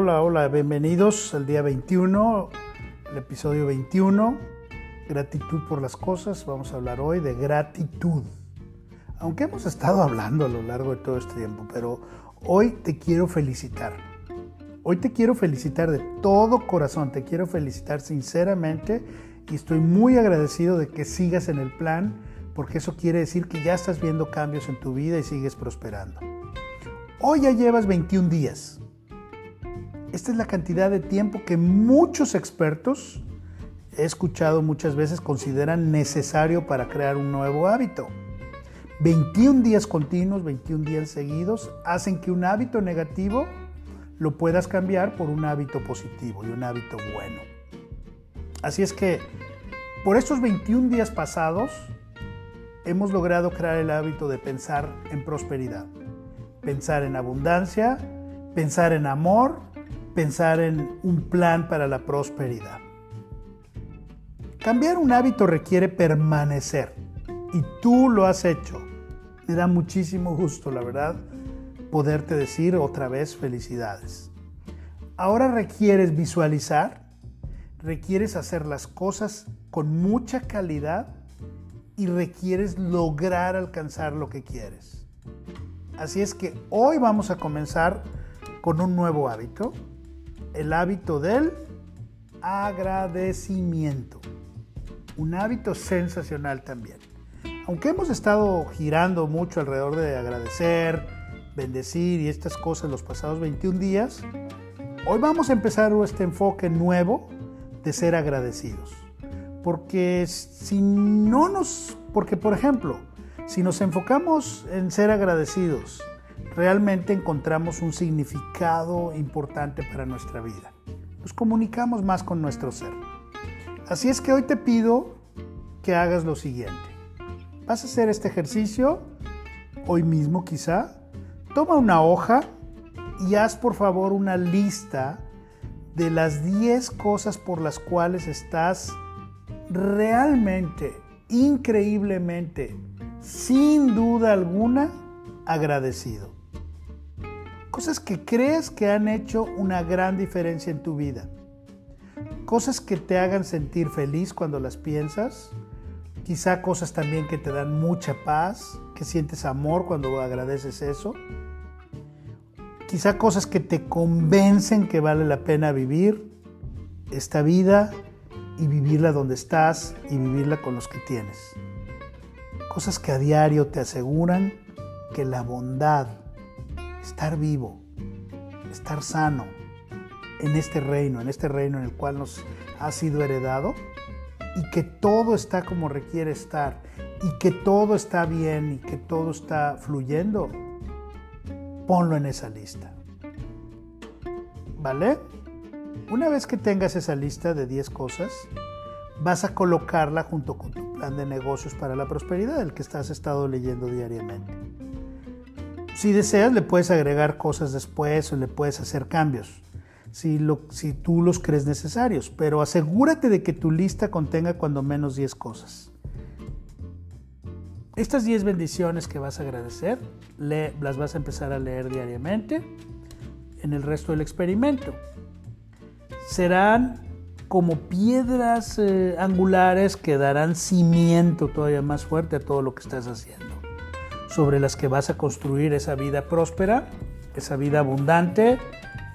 Hola, hola, bienvenidos al día 21, el episodio 21, gratitud por las cosas. Vamos a hablar hoy de gratitud. Aunque hemos estado hablando a lo largo de todo este tiempo, pero hoy te quiero felicitar. Hoy te quiero felicitar de todo corazón, te quiero felicitar sinceramente y estoy muy agradecido de que sigas en el plan porque eso quiere decir que ya estás viendo cambios en tu vida y sigues prosperando. Hoy ya llevas 21 días. Esta es la cantidad de tiempo que muchos expertos, he escuchado muchas veces, consideran necesario para crear un nuevo hábito. 21 días continuos, 21 días seguidos, hacen que un hábito negativo lo puedas cambiar por un hábito positivo y un hábito bueno. Así es que por estos 21 días pasados hemos logrado crear el hábito de pensar en prosperidad, pensar en abundancia, pensar en amor, pensar en un plan para la prosperidad. Cambiar un hábito requiere permanecer y tú lo has hecho. Me da muchísimo gusto, la verdad, poderte decir otra vez felicidades. Ahora requieres visualizar, requieres hacer las cosas con mucha calidad y requieres lograr alcanzar lo que quieres. Así es que hoy vamos a comenzar con un nuevo hábito el hábito del agradecimiento. Un hábito sensacional también. Aunque hemos estado girando mucho alrededor de agradecer, bendecir y estas cosas los pasados 21 días, hoy vamos a empezar este enfoque nuevo de ser agradecidos. Porque si no nos, porque por ejemplo, si nos enfocamos en ser agradecidos realmente encontramos un significado importante para nuestra vida. Nos comunicamos más con nuestro ser. Así es que hoy te pido que hagas lo siguiente. Vas a hacer este ejercicio hoy mismo quizá. Toma una hoja y haz por favor una lista de las 10 cosas por las cuales estás realmente, increíblemente, sin duda alguna, agradecido. Cosas que crees que han hecho una gran diferencia en tu vida. Cosas que te hagan sentir feliz cuando las piensas. Quizá cosas también que te dan mucha paz, que sientes amor cuando agradeces eso. Quizá cosas que te convencen que vale la pena vivir esta vida y vivirla donde estás y vivirla con los que tienes. Cosas que a diario te aseguran que la bondad estar vivo, estar sano en este reino, en este reino en el cual nos ha sido heredado y que todo está como requiere estar y que todo está bien y que todo está fluyendo, ponlo en esa lista. ¿Vale? Una vez que tengas esa lista de 10 cosas, vas a colocarla junto con tu plan de negocios para la prosperidad, el que estás estado leyendo diariamente. Si deseas, le puedes agregar cosas después o le puedes hacer cambios, si, tú los crees necesarios, pero asegúrate de que tu lista contenga cuando menos 10 cosas. Estas 10 bendiciones que vas a agradecer, las vas a empezar a leer diariamente en el resto del experimento. Serán como piedras eh, angulares que darán cimiento todavía más fuerte a todo lo que estás haciendo sobre las que vas a construir esa vida próspera, esa vida abundante,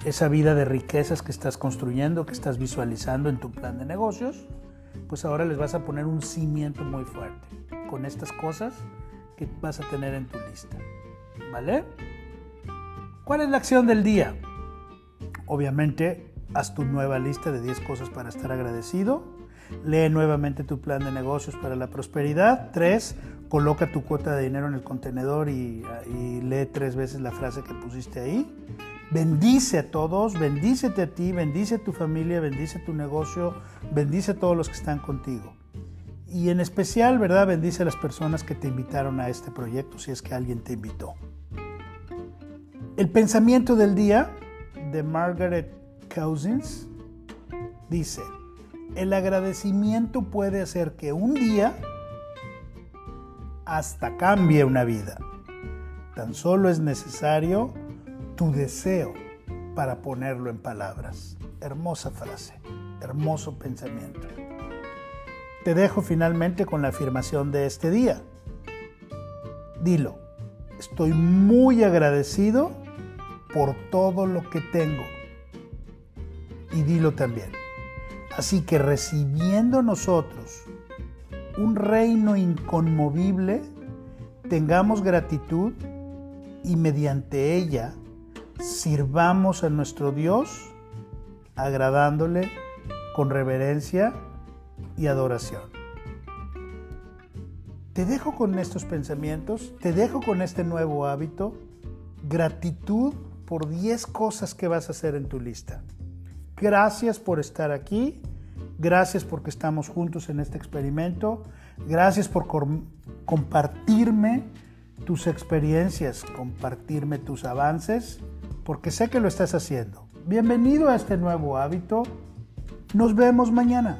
esa vida de riquezas que estás construyendo, que estás visualizando en tu plan de negocios, pues ahora les vas a poner un cimiento muy fuerte con estas cosas que vas a tener en tu lista. ¿Vale? ¿Cuál es la acción del día? Obviamente, haz tu nueva lista de 10 cosas para estar agradecido. Lee nuevamente tu plan de negocios para la prosperidad. 3 coloca tu cuota de dinero en el contenedor y, lee tres veces la frase que pusiste ahí. Bendice a todos, bendícete a ti, bendice a tu familia, bendice tu negocio, bendice a todos los que están contigo. Y en especial, ¿verdad? Bendice a las personas que te invitaron a este proyecto, si es que alguien te invitó. El pensamiento del día de Margaret Cousins dice, el agradecimiento puede hacer que un día hasta cambie una vida. Tan solo es necesario tu deseo para ponerlo en palabras. Hermosa frase, hermoso pensamiento. Te dejo finalmente con la afirmación de este día. Dilo, estoy muy agradecido por todo lo que tengo. Y dilo también. Así que recibiendo nosotros un reino inconmovible, tengamos gratitud y mediante ella sirvamos a nuestro Dios agradándole con reverencia y adoración. Te dejo con estos pensamientos, te dejo con este nuevo hábito, gratitud por 10 cosas que vas a hacer en tu lista. Gracias por estar aquí, gracias porque estamos juntos en este experimento, gracias por compartirme tus experiencias, compartirme tus avances, porque sé que lo estás haciendo. Bienvenido a este nuevo hábito. Nos vemos mañana.